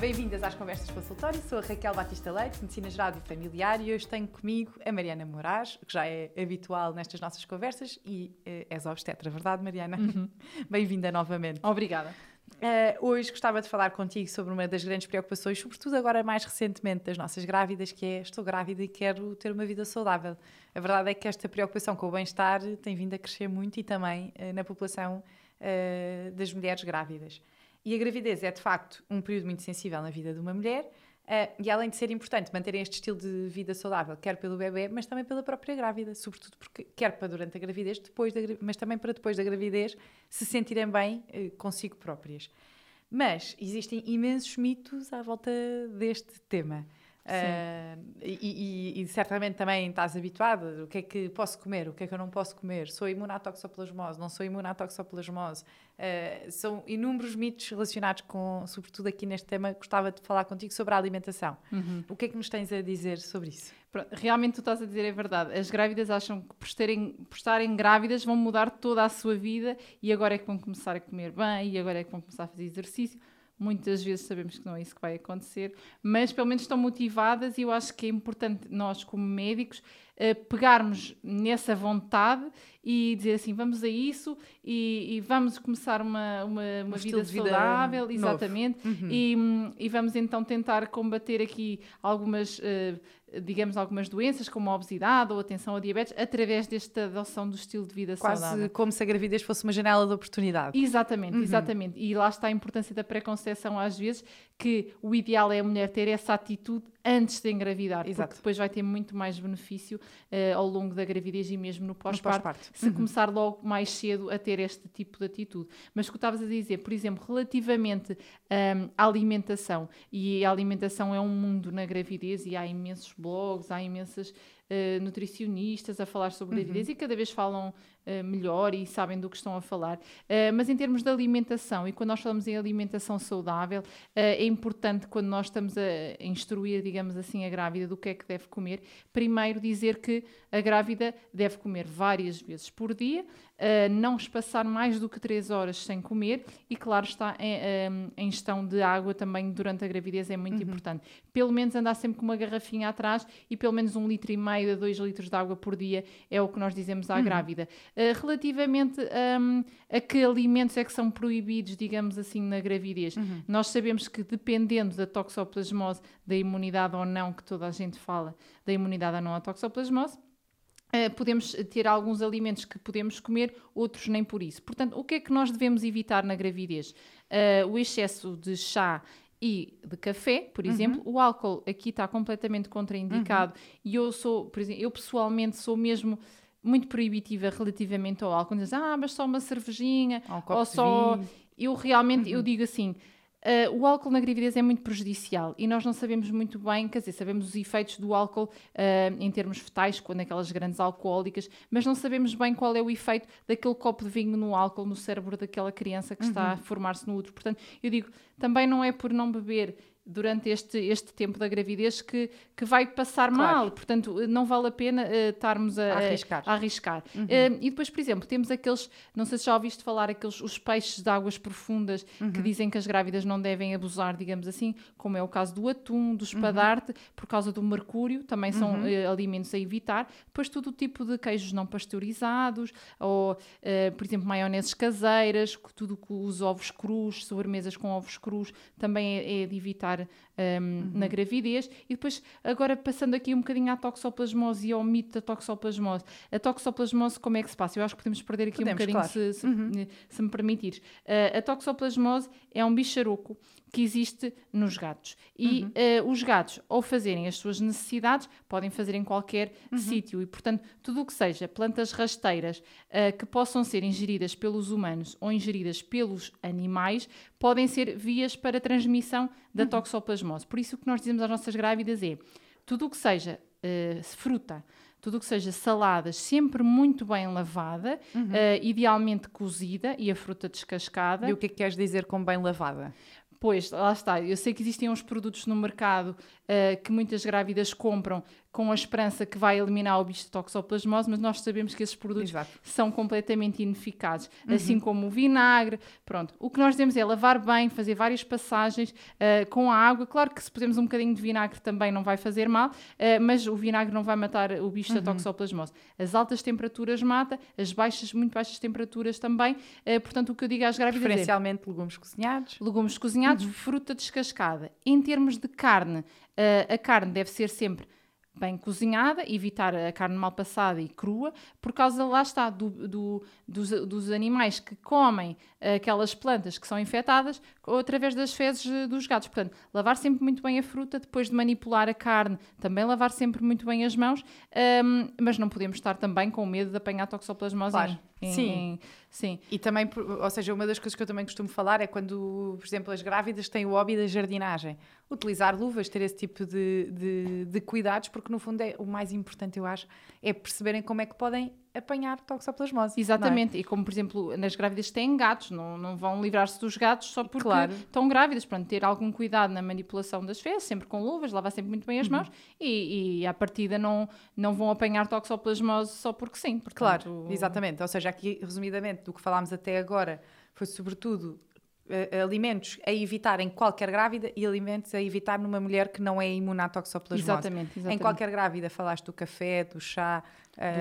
Bem-vindas às Conversas Consultório. Sou a Raquel Batista Leite, Medicina Geral e Familiar, e hoje tenho comigo a Mariana Moraes, que já é habitual nestas nossas conversas, e uh, és obstetra, verdade, Mariana? Uhum. Bem-vinda novamente. Obrigada. Uh, hoje gostava de falar contigo sobre uma das grandes preocupações, sobretudo agora mais recentemente das nossas grávidas, que é estou grávida e quero ter uma vida saudável. A verdade é que esta preocupação com o bem-estar tem vindo a crescer muito e também uh, na população uh, das mulheres grávidas. E a gravidez é, de facto, um período muito sensível na vida de uma mulher. Uh, e além de ser importante manterem este estilo de vida saudável, quer pelo bebê, mas também pela própria grávida, sobretudo porque quer para durante a gravidez, depois da, mas também para depois da gravidez se sentirem bem uh, consigo próprias. Mas existem imensos mitos à volta deste tema. Uh, e, e, e, certamente também estás habituada. O que é que posso comer? O que é que eu não posso comer? Sou imune à toxoplasmose? Não sou imune à toxoplasmose? Uh, são inúmeros mitos relacionados com, sobretudo aqui neste tema, gostava de falar contigo sobre a alimentação. Uhum. O que é que nos tens a dizer sobre isso? Pronto, realmente tu estás a dizer é verdade. As grávidas acham que por, terem, por estarem grávidas vão mudar toda a sua vida e agora é que vão começar a comer bem e agora é que vão começar a fazer exercício Muitas vezes sabemos que não é isso que vai acontecer, mas pelo menos estão motivadas e eu acho que é importante nós, como médicos, uh, pegarmos nessa vontade e dizer assim: vamos a isso e, e vamos começar uma, uma, uma um vida saudável, vida exatamente, uhum. e, e, vamos então tentar combater aqui algumas. Uh, digamos, algumas doenças, como a obesidade ou atenção ao diabetes, através desta adoção do estilo de vida Quase saudável. Quase como se a gravidez fosse uma janela de oportunidade. Exatamente, uhum. exatamente. E lá está a importância da preconceção às vezes, que o ideal é a mulher ter essa atitude antes de engravidar, Exato. porque depois vai ter muito mais benefício uh, ao longo da gravidez e mesmo no pós-parto, pós se uhum. começar logo mais cedo a ter este tipo de atitude. Mas o que estavas a dizer, por exemplo, relativamente um, à alimentação, e a alimentação é um mundo na gravidez e há imensos blogs, há imensas uh, nutricionistas a falar sobre uhum. gravidez e cada vez falam melhor e sabem do que estão a falar. Uh, mas em termos de alimentação, e quando nós falamos em alimentação saudável, é importante quando nós estamos a instruir, digamos assim, a grávida do que é que deve comer, primeiro dizer que a grávida deve comer várias vezes por dia, não espaçar mais do que 3 horas sem comer e, claro, está em, em gestão de água também durante a gravidez é muito uhum. importante. Pelo menos andar sempre com uma garrafinha atrás e pelo menos um litro e meio a 2 litros de água por dia é o que nós dizemos à uhum. grávida. Uh, relativamente um, a que alimentos é que são proibidos, digamos assim, na gravidez, uhum. nós sabemos que dependendo da toxoplasmose, da imunidade ou não que toda a gente fala, da imunidade ou não à toxoplasmose, Uh, podemos ter alguns alimentos que podemos comer, outros nem por isso. Portanto, o que é que nós devemos evitar na gravidez? Uh, o excesso de chá e de café, por uhum. exemplo. O álcool aqui está completamente contraindicado uhum. e eu sou, por exemplo, eu pessoalmente sou mesmo muito proibitiva relativamente ao álcool. Dizem, ah, mas só uma cervejinha, um ou só... Eu realmente, uhum. eu digo assim, Uh, o álcool na gravidez é muito prejudicial e nós não sabemos muito bem, quer dizer, sabemos os efeitos do álcool uh, em termos fetais, quando aquelas grandes alcoólicas, mas não sabemos bem qual é o efeito daquele copo de vinho no álcool no cérebro daquela criança que uhum. está a formar-se no útero. Portanto, eu digo, também não é por não beber durante este, este tempo da gravidez que, que vai passar claro. mal. Portanto, não vale a pena uh, estarmos a, a, arriscar. A arriscar. Uhum. Uh, e depois, por exemplo, temos aqueles, não sei se já ouviste falar, aqueles os peixes de águas profundas uhum. que dizem que as grávidas não devem abusar, digamos assim, como é o caso do atum, do espadarte, uhum. por causa do mercúrio, também são uh, alimentos a evitar. Depois, todo o tipo de queijos não pasteurizados, ou, por exemplo, maioneses caseiras, tudo com os ovos crus, sobremesas com ovos crus, também é, é de evitar um, uhum. na gravidez. E depois, agora passando aqui um bocadinho à toxoplasmose e ao mito da toxoplasmose. A toxoplasmose, como é que se passa? Eu acho que podemos perder aqui podemos, um bocadinho, claro. se, se, uhum. se, me permitires. Uh, a toxoplasmose é um bicharoco que existe nos gatos. E uhum. uh, os gatos, ao fazerem as suas necessidades, podem fazer em qualquer uhum. sítio. E, portanto, tudo o que seja plantas rasteiras uh, que possam ser ingeridas pelos humanos ou ingeridas pelos animais, podem ser vias para transmissão da uhum. toxoplasmose. Por isso, o que nós dizemos às nossas grávidas é tudo o que seja uh, fruta, tudo o que seja saladas, sempre muito bem lavada, uhum. uh, idealmente cozida e a fruta descascada. E o que é que queres dizer com bem lavada? Pois, lá está. Eu sei que existem uns produtos no mercado uh, que muitas grávidas compram com a esperança que vai eliminar o bicho de toxoplasmose, mas nós sabemos que esses produtos Exato. são completamente ineficazes, uhum. assim como o vinagre. Pronto, o que nós devemos é lavar bem, fazer várias passagens uh, com a água. Claro que se pusermos um bocadinho de vinagre também não vai fazer mal, uh, mas o vinagre não vai matar o bicho uhum. da toxoplasmose. As altas temperaturas mata, as baixas, muito baixas temperaturas também. Uh, portanto, o que eu digo às grávidas é Preferencialmente é, legumes cozinhados. Legumes cozinhados, uhum. fruta descascada. Em termos de carne, a carne deve ser sempre bem cozinhada, evitar a carne mal passada e crua, por causa, lá está, do, do, dos, dos, animais que comem aquelas plantas que são infectadas através das fezes dos gatos. Portanto, lavar sempre muito bem a fruta, depois de manipular a carne, também lavar sempre muito bem as mãos, um, mas não podemos estar também com medo de apanhar toxoplasmose claro. Em, sim. Em, sim. E também, ou seja, uma das coisas que eu também costumo falar é quando, por exemplo, as grávidas têm o hobby da jardinagem. Utilizar luvas, ter esse tipo de, de, de cuidados, porque no fundo é o mais importante, eu acho, é perceberem como é que podem apanhar toxoplasmose. É? Exatamente, é? e como por exemplo nas grávidas têm gatos, não, não vão livrar-se dos gatos só porque claro. estão grávidas. Portanto, ter algum cuidado na manipulação das fezes, sempre com luvas, lavar sempre muito bem as uhum. mãos e, e à partida não, não vão apanhar toxoplasmose só porque sim. Portanto, claro, exatamente. Ou seja, aqui resumidamente do que falámos até agora foi sobretudo uh, alimentos a evitar em qualquer grávida e alimentos a evitar numa mulher que não é imune à toxoplasmose. Exatamente, exatamente. Em qualquer grávida, falaste do café, do chá,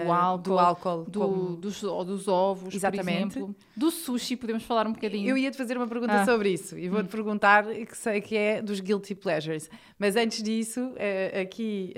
do álcool, do álcool do, como... dos, dos, ovos, Exatamente. por exemplo. Do sushi, podemos falar um bocadinho. Eu ia-te fazer uma pergunta ah. sobre isso e vou-te hum. perguntar, que sei que é dos guilty pleasures. Mas antes disso, uh, aqui,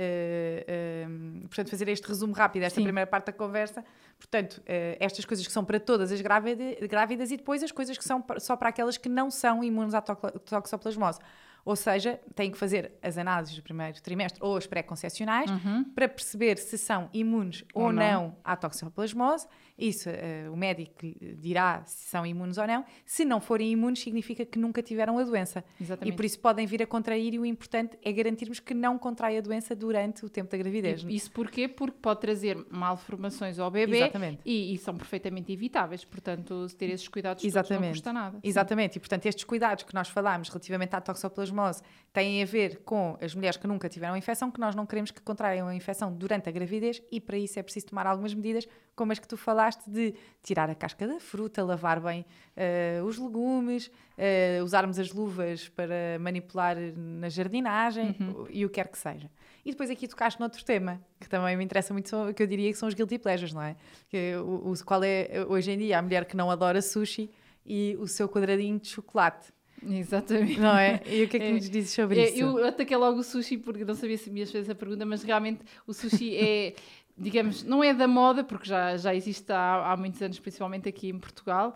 portanto, fazer este resumo rápido, esta Sim. primeira parte da conversa, Portanto, estas coisas que são para todas as grávidas e depois as coisas que são só para aquelas que não são imunes à toxoplasmose. Ou seja, têm que fazer as análises do primeiro trimestre ou as pré-concepcionais uhum. para perceber se são imunes ou, ou não. não à toxoplasmose isso, uh, o médico dirá se são imunes ou não. Se não forem imunes, significa que nunca tiveram a doença. Exatamente. E por isso podem vir a contrair e o importante é garantirmos que não contrai a doença durante o tempo da gravidez. Isso porquê? Porque pode trazer malformações ao bebê Exatamente. E, e são perfeitamente evitáveis. Portanto, ter esses cuidados Exatamente. não custa nada. Exatamente. E, portanto, estes cuidados que nós falámos relativamente à toxoplasmose têm a ver com as mulheres que nunca tiveram infecção, que nós não queremos que contraiam a infecção durante a gravidez e para isso é preciso tomar algumas medidas, como as que tu falaste, de tirar a casca da fruta, lavar bem uh, os legumes, uh, usarmos as luvas para manipular na jardinagem uhum. e o que quer que seja. E depois aqui tocaste noutro tema, que também me interessa muito, que eu diria que são os guilty pleasures, não é? Que, o, o, qual é, hoje em dia, a mulher que não adora sushi e o seu quadradinho de chocolate. Exatamente. Não é? E o que é que é, nos dizes sobre é, isso? Eu ataquei logo o sushi porque não sabia se me ias fazer essa pergunta, mas realmente o sushi é, digamos, não é da moda, porque já, já existe há, há muitos anos, principalmente aqui em Portugal,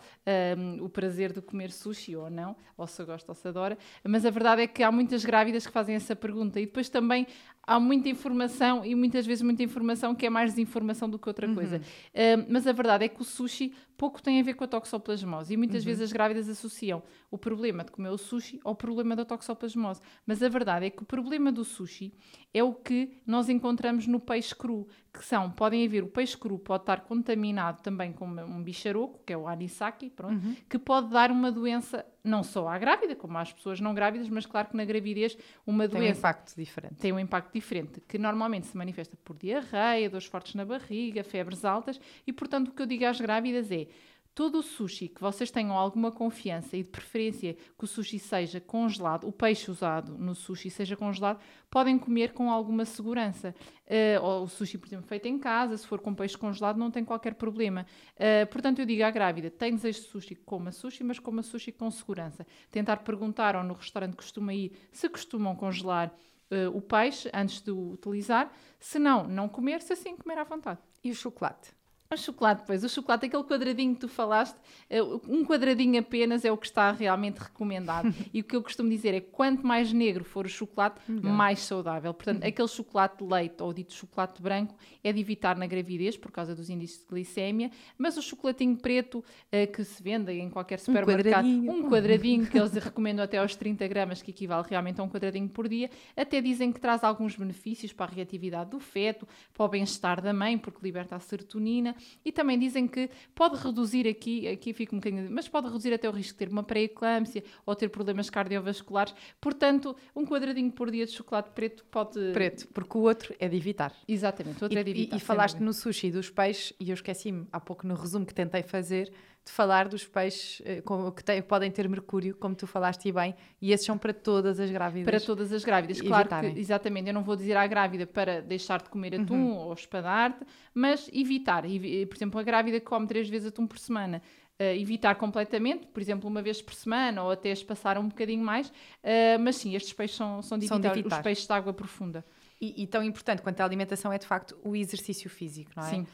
um, o prazer de comer sushi ou não, ou se gosta ou se adora, mas a verdade é que há muitas grávidas que fazem essa pergunta. E depois também há muita informação e muitas vezes muita informação que é mais desinformação do que outra uhum. coisa. Um, mas a verdade é que o sushi pouco tem a ver com a toxoplasmose e muitas uhum. vezes as grávidas associam o problema de comer o sushi ao problema da toxoplasmose. Mas a verdade é que o problema do sushi é o que nós encontramos no peixe cru, que são, podem haver, o peixe cru pode estar contaminado também com um bicharoco, que é o anisaki, pronto, uhum. que pode dar uma doença não só à grávida, como às pessoas não grávidas, mas claro que na gravidez uma doença... Tem um impacto diferente. Tem um impacto diferente, que normalmente se manifesta por diarreia, dores fortes na barriga, febres altas, e portanto o que eu digo às grávidas é todo o sushi que vocês tenham alguma confiança e de preferência que o sushi seja congelado, o peixe usado no sushi seja congelado, podem comer com alguma segurança. Uh, ou o sushi, por exemplo, feito em casa, se for com peixe congelado, não tem qualquer problema. Uh, portanto, eu digo à grávida: tem desejo de sushi, coma sushi, mas coma sushi com segurança. Tentar perguntar, ou no restaurante costuma ir, se costumam congelar uh, o peixe antes de o utilizar. Se não, não comer, se assim, comer à vontade. E o chocolate? O chocolate, pois, o chocolate, aquele quadradinho que tu falaste, eh, um quadradinho apenas é o que está realmente recomendado. e o que eu costumo dizer é que quanto mais negro for o chocolate, mais saudável. Portanto, uhum. aquele chocolate de leite ou dito chocolate branco é de evitar na gravidez por causa dos índices de glicémia, mas o chocolatinho preto uh, que se vende em qualquer supermercado, um quadradinho, um quadradinho que eles recomendam até aos 30 gramas, que equivale realmente a um quadradinho por dia, até dizem que traz alguns benefícios para a reatividade do feto, para o bem-estar da mãe, porque liberta a serotonina e também dizem que pode reduzir aqui, aqui fica um bocadinho, mas pode reduzir até o risco de ter uma pré-eclâmpsia ou ter problemas cardiovasculares. Portanto, um quadradinho por dia de chocolate preto pode. Preto, porque o outro é de evitar. Exatamente, o outro e, é de evitar. E, e falaste no sushi dos peixes, e eu esqueci-me há pouco no resumo que tentei fazer de falar dos peixes eh, que têm, podem ter mercúrio, como tu falaste bem, e esses são para todas as grávidas. Para todas as grávidas, claro que, exatamente. Eu não vou dizer à grávida para deixar de comer atum uhum. ou espadar-te, mas evitar. Por exemplo, a grávida que come três vezes atum por semana, Uh, evitar completamente, por exemplo, uma vez por semana ou até espaçar um bocadinho mais, uh, mas sim, estes peixes são, são, de, são evitar, de evitar, os peixes de água profunda. E, e, tão importante quanto a alimentação é de facto o exercício físico, não é? Sim. Uh,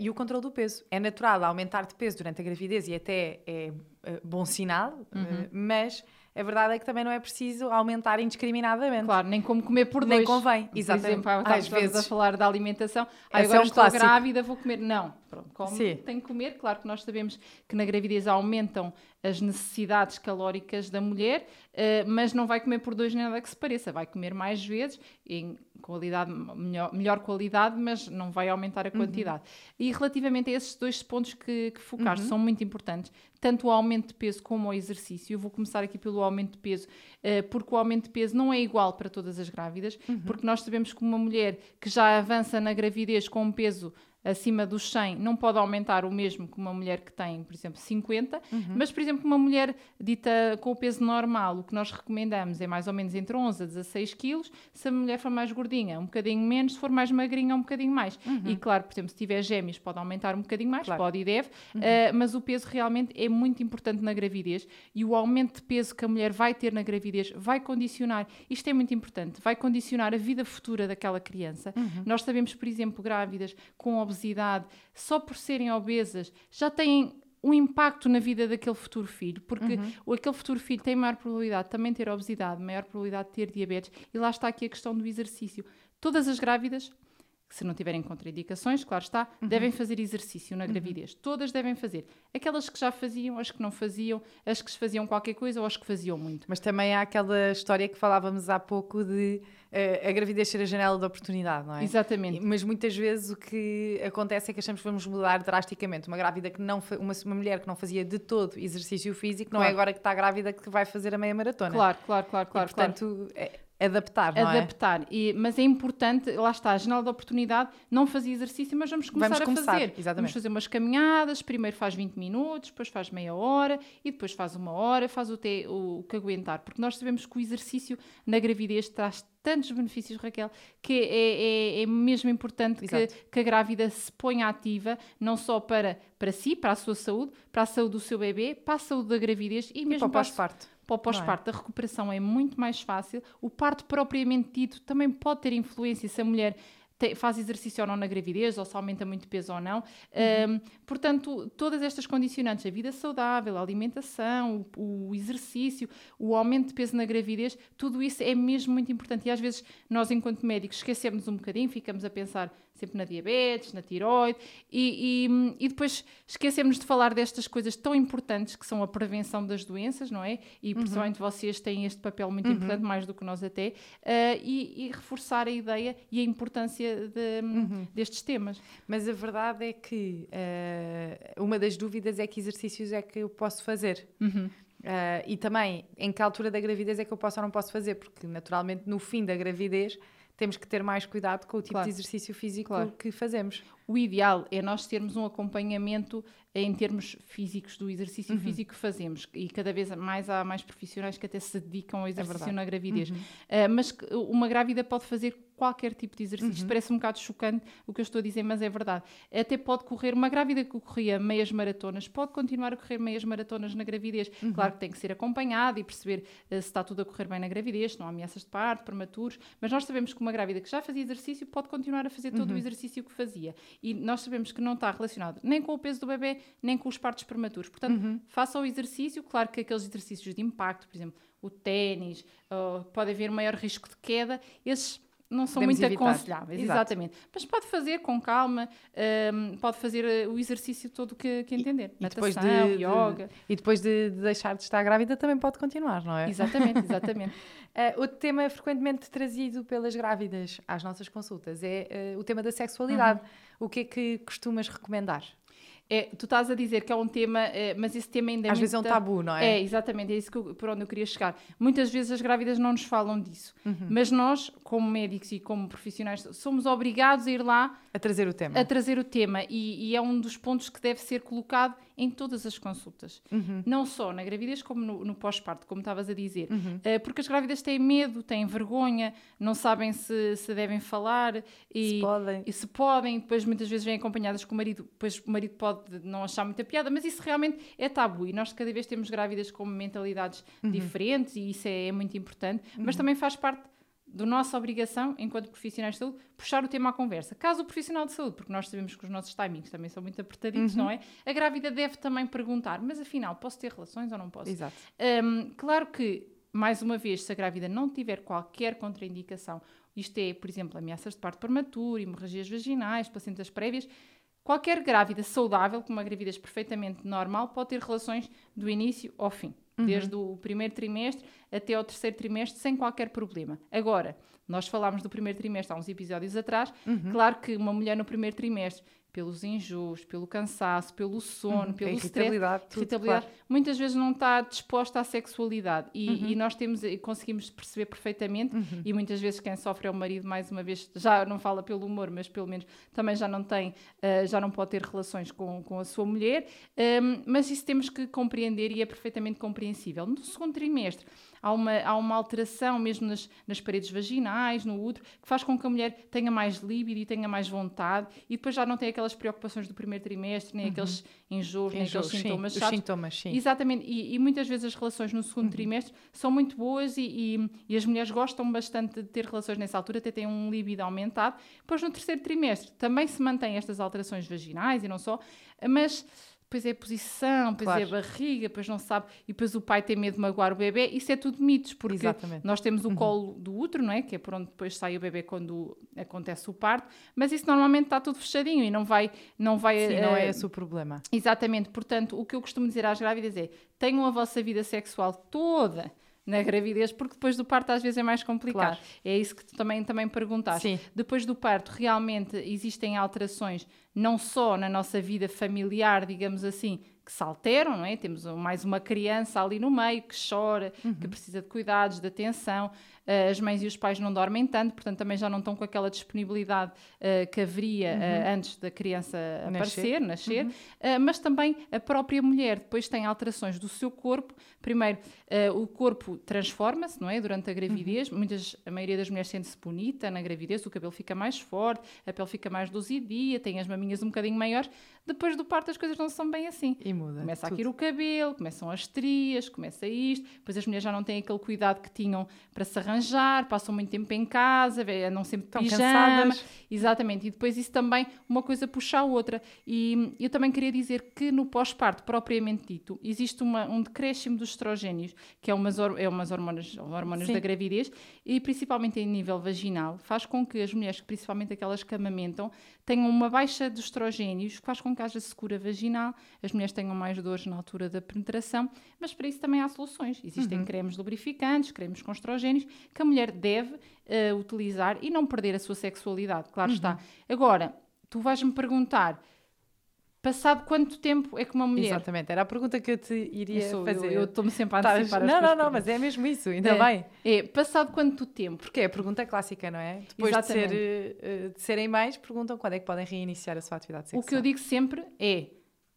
e o controle do peso. É natural aumentar de peso durante a gravidez e até é uh, bom sinal, uhum. mas a verdade é que também não é preciso aumentar indiscriminadamente. Claro, nem como comer por dois. Nem convém, exatamente. Por exemplo, às vezes a falar da alimentação, ah, agora é um estou clássico. grávida, vou comer. Não, pronto, como Sim. tem que comer. Claro que nós sabemos que na gravidez aumentam as necessidades calóricas da mulher, uh, mas não vai comer por dois nada que se pareça, vai comer mais vezes, em qualidade, melhor, melhor qualidade, mas não vai aumentar a uhum. quantidade. Uhum. E relativamente a esses dois pontos que, que focaste, uhum. são muito importantes, tanto o aumento de peso como o exercício. Eu vou começar aqui pelo aumento de peso, uh, porque o aumento de peso não é igual para todas as grávidas, uhum. porque nós sabemos que uma mulher que já avança na gravidez com um peso acima dos 100 não pode aumentar o mesmo que uma mulher que tem, por exemplo, 50, uhum. mas, por exemplo, uma mulher dita com o peso normal, o que nós recomendamos é mais ou menos entre 11 a 16 quilos. Se a mulher for mais gordinha, um bocadinho menos, se for mais magrinha, um bocadinho mais. Uhum. E, claro, por exemplo, se tiver gêmeos, pode aumentar um bocadinho mais, claro. pode e deve, uhum. uh, mas o peso realmente é muito importante na gravidez e o aumento de peso que a mulher vai ter na gravidez vai condicionar, isto é muito importante, vai condicionar a vida futura daquela criança. Uhum. Nós sabemos, por exemplo, grávidas com obesidade obesidade, só por serem obesas, já têm um impacto na vida daquele futuro filho, porque uhum. aquele futuro filho tem maior probabilidade de também ter obesidade, maior probabilidade de ter diabetes, e lá está aqui a questão do exercício. Todas as grávidas se não tiverem contraindicações, claro está, uhum. devem fazer exercício na uhum. gravidez. Uhum. Todas devem fazer. Aquelas que já faziam, as que não faziam, as que faziam qualquer coisa ou as que faziam muito. Mas também há aquela história que falávamos há pouco de uh, a gravidez ser a janela de oportunidade, não é? Exatamente. Mas muitas vezes o que acontece é que achamos que vamos mudar drasticamente. Uma grávida que não uma, uma mulher que não fazia de todo exercício físico, claro. não é agora que está grávida que vai fazer a meia maratona. Claro, claro, claro, claro. E, portanto, claro. É, Adaptar, não é? Adaptar. É? E, mas é importante, lá está, a janela de oportunidade, não fazia exercício, mas vamos começar vamos começar, a fazer. Exatamente. Vamos fazer umas caminhadas, primeiro faz 20 minutos, depois faz meia hora e depois faz uma hora, faz o, te, o, o que aguentar. Porque nós sabemos que o exercício na gravidez traz tantos benefícios, Raquel, que é, é, é mesmo importante que, que, a grávida se ponha ativa, não só para, para si, para a sua saúde, para a saúde do seu bebê, para a saúde da gravidez e, e mesmo para o pós-parto para o pós-parto, é? a recuperação é muito mais fácil. O parto propriamente dito também pode ter influência se a mulher te, faz exercício ou não na gravidez, ou se aumenta muito peso ou não. Uhum. Um, portanto, todas estas condicionantes, a vida saudável, a alimentação, o, o, exercício, o aumento de peso na gravidez, tudo isso é mesmo muito importante. E às vezes nós, enquanto médicos, esquecemos um bocadinho, ficamos a pensar sempre na diabetes, na tiroide, e, e, e, depois esquecemos de falar destas coisas tão importantes que são a prevenção das doenças, não é? E uhum. principalmente vocês têm este papel muito uhum. importante, mais do que nós até, uh, e, e, reforçar a ideia e a importância de, uhum. destes temas. Mas a verdade é que uh, uma das dúvidas é que exercícios é que eu posso fazer. Uhum. Uh, e também em que altura da gravidez é que eu posso ou não posso fazer, porque naturalmente no fim da gravidez temos que ter mais cuidado com o tipo claro. de exercício físico claro. que fazemos. O ideal é nós termos um acompanhamento em termos físicos do exercício uhum. físico que fazemos e cada vez mais há mais profissionais que até se dedicam ao é exercício é na gravidez. Uhum. Uh, mas uma grávida pode fazer qualquer tipo de exercício. Uhum. Parece um bocado chocante o que eu estou a dizer, mas é verdade. Até pode correr, uma grávida que corria meias maratonas, pode continuar a correr meias maratonas na gravidez. Uhum. Claro que tem que ser acompanhada e perceber uh, se está tudo a correr bem na gravidez, se não há ameaças de parto, prematuros, mas nós sabemos que uma grávida que já fazia exercício pode continuar a fazer todo uhum. o exercício que fazia. E nós sabemos que não está relacionado nem com o peso do bebê, nem com os partos prematuros. Portanto, uhum. faça o exercício, claro que aqueles exercícios de impacto, por exemplo, o ténis, uh, pode haver maior risco de queda, esses não são muito evitar. aconselháveis, Exato. exatamente. Mas pode fazer com calma, um, pode fazer eh, o exercício todo que, que entender. E, Natação, depois de, yoga. De, e depois de, de, deixar de estar grávida também pode continuar, não é? Exatamente, exatamente. uh, outro tema frequentemente trazido pelas grávidas às nossas consultas é uh, o tema da sexualidade. Uhum. O que é que costumas recomendar? É, tu estás a dizer que é um tema, é, mas esse tema ainda é Às vezes é um tabu, não é? É, exatamente, é isso que eu, por onde eu queria chegar. Muitas vezes as grávidas não nos falam disso, uhum. mas nós, como médicos e como profissionais, somos obrigados a ir lá a trazer o tema. A trazer o tema e, e é um dos pontos que deve ser colocado em todas as consultas. Uhum. Não só na gravidez como no, no pós-parto, como estavas a dizer. Uhum. Uh, porque as grávidas têm medo, têm vergonha, não sabem se, se devem falar e se podem. e se podem. Depois muitas vezes vêm acompanhadas com o marido, depois o marido pode não achar muita piada, mas isso realmente é tabu e nós cada vez temos grávidas com mentalidades uhum. diferentes e isso é, é muito importante, mas uhum. também faz parte da nossa obrigação, enquanto profissionais de saúde, puxar o tema à conversa. Caso o profissional de saúde, porque nós sabemos que os nossos timings também são muito apertaditos, uhum. não é? A grávida deve também perguntar, mas afinal, posso ter relações ou não posso? Exato. Um, claro que, mais uma vez, se a grávida não tiver qualquer contraindicação, isto é, por exemplo, ameaças de parto prematuro, hemorragias vaginais, placentas prévias, qualquer grávida saudável, com uma gravidez perfeitamente normal, pode ter relações do início ao fim uhum. desde o primeiro trimestre até ao terceiro trimestre, sem qualquer problema. Agora, nós falámos do primeiro trimestre há uns episódios atrás, uhum. claro que uma mulher no primeiro trimestre pelos enjoos, pelo cansaço, pelo sono, uhum, pelo irritabilidade, stress, irritabilidade claro. muitas vezes não está disposta à sexualidade e, uhum. e nós temos conseguimos perceber perfeitamente uhum. e muitas vezes quem sofre é o marido mais uma vez já não fala pelo humor mas pelo menos também já não tem uh, já não pode ter relações com, com a sua mulher um, mas isso temos que compreender e é perfeitamente compreensível no segundo trimestre há uma, há uma alteração mesmo nas, nas paredes vaginais, no útero, que faz com que a mulher tenha mais líbido e tenha mais vontade e depois já não tem aquelas preocupações do primeiro trimestre, nem uhum. aqueles enjoos, nem aqueles sintomas sim, Os sintomas, sim. Exatamente, e, e, muitas vezes as relações no segundo uhum. trimestre são muito boas e, e, e, as mulheres gostam bastante de ter relações nessa altura, até têm um líbido aumentado. Depois no terceiro trimestre também se mantêm estas alterações vaginais e não só, mas depois é a posição, depois claro. é a barriga, depois não sabe, e depois o pai tem medo de magoar o bebê, isso é tudo mitos, porque Exatamente. nós temos o uhum. colo do útero, não é? Que é por onde depois sai o bebê quando acontece o parto, mas isso normalmente está tudo fechadinho e não vai... Não, vai, Sim, uh, não é esse o problema. Exatamente, portanto, o que eu costumo dizer às grávidas é, tenham a vossa vida sexual toda na gravidez, porque depois do parto às vezes é mais complicado. Claro. É isso que tu também, também perguntaste. Sim. Depois do parto, realmente existem alterações, não só na nossa vida familiar, digamos assim, que se alteram, não é? Temos mais uma criança ali no meio que chora, uhum. que precisa de cuidados, de atenção. Uh, as mães e os pais não dormem tanto, portanto também já não estão com aquela disponibilidade uh, que haveria uhum. uh, antes da criança aparecer, nascer, uhum. mas também a própria mulher depois tem alterações do seu corpo. Primeiro, o corpo transforma-se, não é? Durante a gravidez, uhum. Muitas, a maioria das mulheres sente-se bonita na gravidez, o cabelo fica mais forte, a pele fica mais luzidia, tem as maminhas um bocadinho maiores. Depois do parto as coisas não são bem assim. E muda. Começa tudo. a cair o cabelo, começam as estrias, começa isto, depois as mulheres já não têm aquele cuidado que tinham para se arranjar passam muito tempo em casa, andam sempre Estão pijama. Cansadas. Exatamente. E depois isso também, uma coisa puxa a outra. E eu também queria dizer que no pós-parto, propriamente dito, existe uma, um decréscimo dos estrogénios, que é umas, é umas hormonas, hormonas da gravidez, e principalmente em nível vaginal, faz com que as mulheres, principalmente aquelas que amamentam, tenham uma baixa de estrogénios, que faz com que haja secura vaginal, as mulheres tenham mais dores na altura da penetração, mas para isso também há soluções. Existem uhum. cremes lubrificantes, cremes com estrogénios, que a mulher deve uh, utilizar e não perder a sua sexualidade, claro uhum. está. Agora, tu vais-me perguntar. Passado quanto tempo é que uma mulher. Exatamente, era a pergunta que eu te iria eu sou, fazer. Eu estou-me sempre a antecipar Não, não, não, mas é mesmo isso, ainda é, bem. É, passado quanto tempo? Porque é a pergunta clássica, não é? Depois de, ser, uh, de serem mais, perguntam quando é que podem reiniciar a sua atividade sexual. O que eu digo sempre é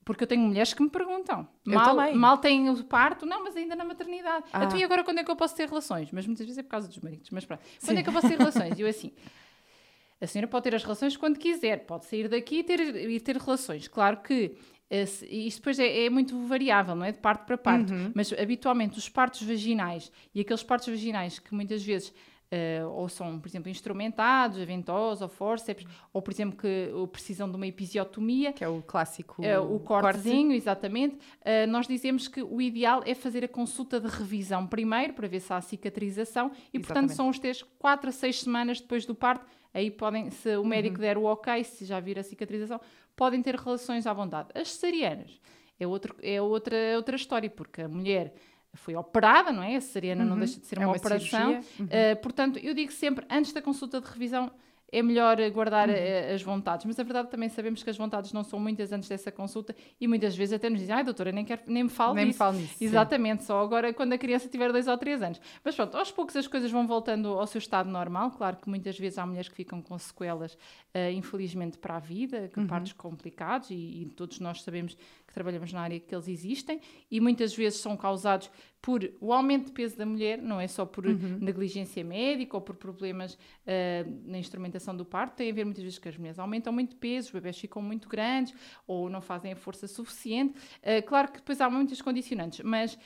porque eu tenho mulheres que me perguntam. Eu mal, também. mal têm o parto, não, mas ainda na maternidade. Ah. Então, e agora quando é que eu posso ter relações? Mas muitas vezes é por causa dos maridos. Mas pronto. Quando Sim. é que eu posso ter relações? E eu assim. A senhora pode ter as relações quando quiser, pode sair daqui e ter, e ter relações. Claro que uh, isto depois é, é, muito variável, não é? De parte para parte. Uhum. Mas habitualmente os partos vaginais e aqueles partos vaginais que muitas vezes uh, ou são, por exemplo, instrumentados, ventosos ou forceps, ou, por exemplo, que precisam de uma episiotomia. Que é o clássico... Uh, o cortezinho, corte. exatamente. Uh, nós dizemos que o ideal é fazer a consulta de revisão primeiro, para ver se há cicatrização, e, exatamente. portanto, são os três, quatro a seis semanas depois do parto, aí podem, se o médico uhum. der o ok, se já vir a cicatrização, podem ter relações à vontade. As cesarianas é, outro, é outra, outra história, porque a mulher foi operada, não é? A cesariana uhum. não deixa de ser é uma, uma operação. Uhum. Uh, portanto, eu digo sempre, antes da consulta de revisão, é melhor guardar uhum. Eh, as vontades. Mas a verdade também sabemos que as vontades não são muitas antes dessa consulta e muitas vezes até nos dizem, ai doutora, nem, quero, nem me fale nem disso. Me fale nisso. Exatamente, sim. só agora quando a criança tiver dois ou três anos. Mas pronto, aos poucos as coisas vão voltando ao seu estado normal. Claro que muitas vezes há mulheres que ficam com sequelas, uh, infelizmente, para a vida, com uhum. partos complicados e, e todos nós sabemos que trabalhamos na área que eles existem e muitas vezes são causados por o aumento de peso da mulher, não é só por uhum. negligência médica ou por problemas uh, na instrumentação do parto, tem a ver muitas vezes que as mulheres aumentam muito peso, os bebés ficam muito grandes ou não fazem a força suficiente. Uh, claro que depois há muitas condicionantes, mas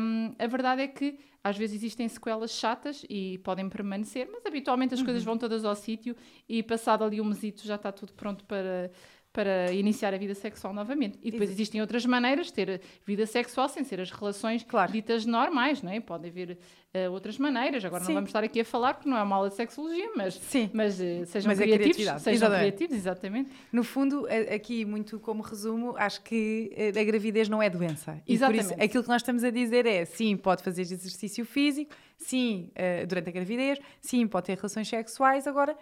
um, a verdade é que às vezes existem sequelas chatas e podem permanecer, mas habitualmente as uhum. coisas vão todas ao sítio e passado ali um mesito já está tudo pronto para para iniciar a vida sexual novamente. E depois existem outras maneiras de ter vida sexual sem ser as relações claro. ditas normais, não é? Pode haver uh, outras maneiras. Agora Sim. não vamos estar aqui a falar porque não é uma aula de sexologia, mas, Sim. mas uh, sejam mas é criativos. É sejam exatamente. criativos, exatamente. No fundo, aqui muito como resumo, acho que a gravidez não é doença. E exatamente. por isso aquilo que nós estamos a dizer é sim, pode fazer exercício físico, sim, uh, durante a gravidez, sim, pode ter relações sexuais, agora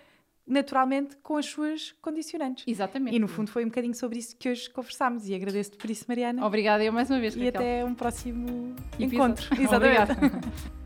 naturalmente com as suas condicionantes. Exatamente. E no fundo foi um bocadinho sobre isso que hoje conversámos e agradeço-te por isso, Mariana. Obrigada eu mais uma vez. E Raquel. até um próximo Episódio. encontro. Exatamente.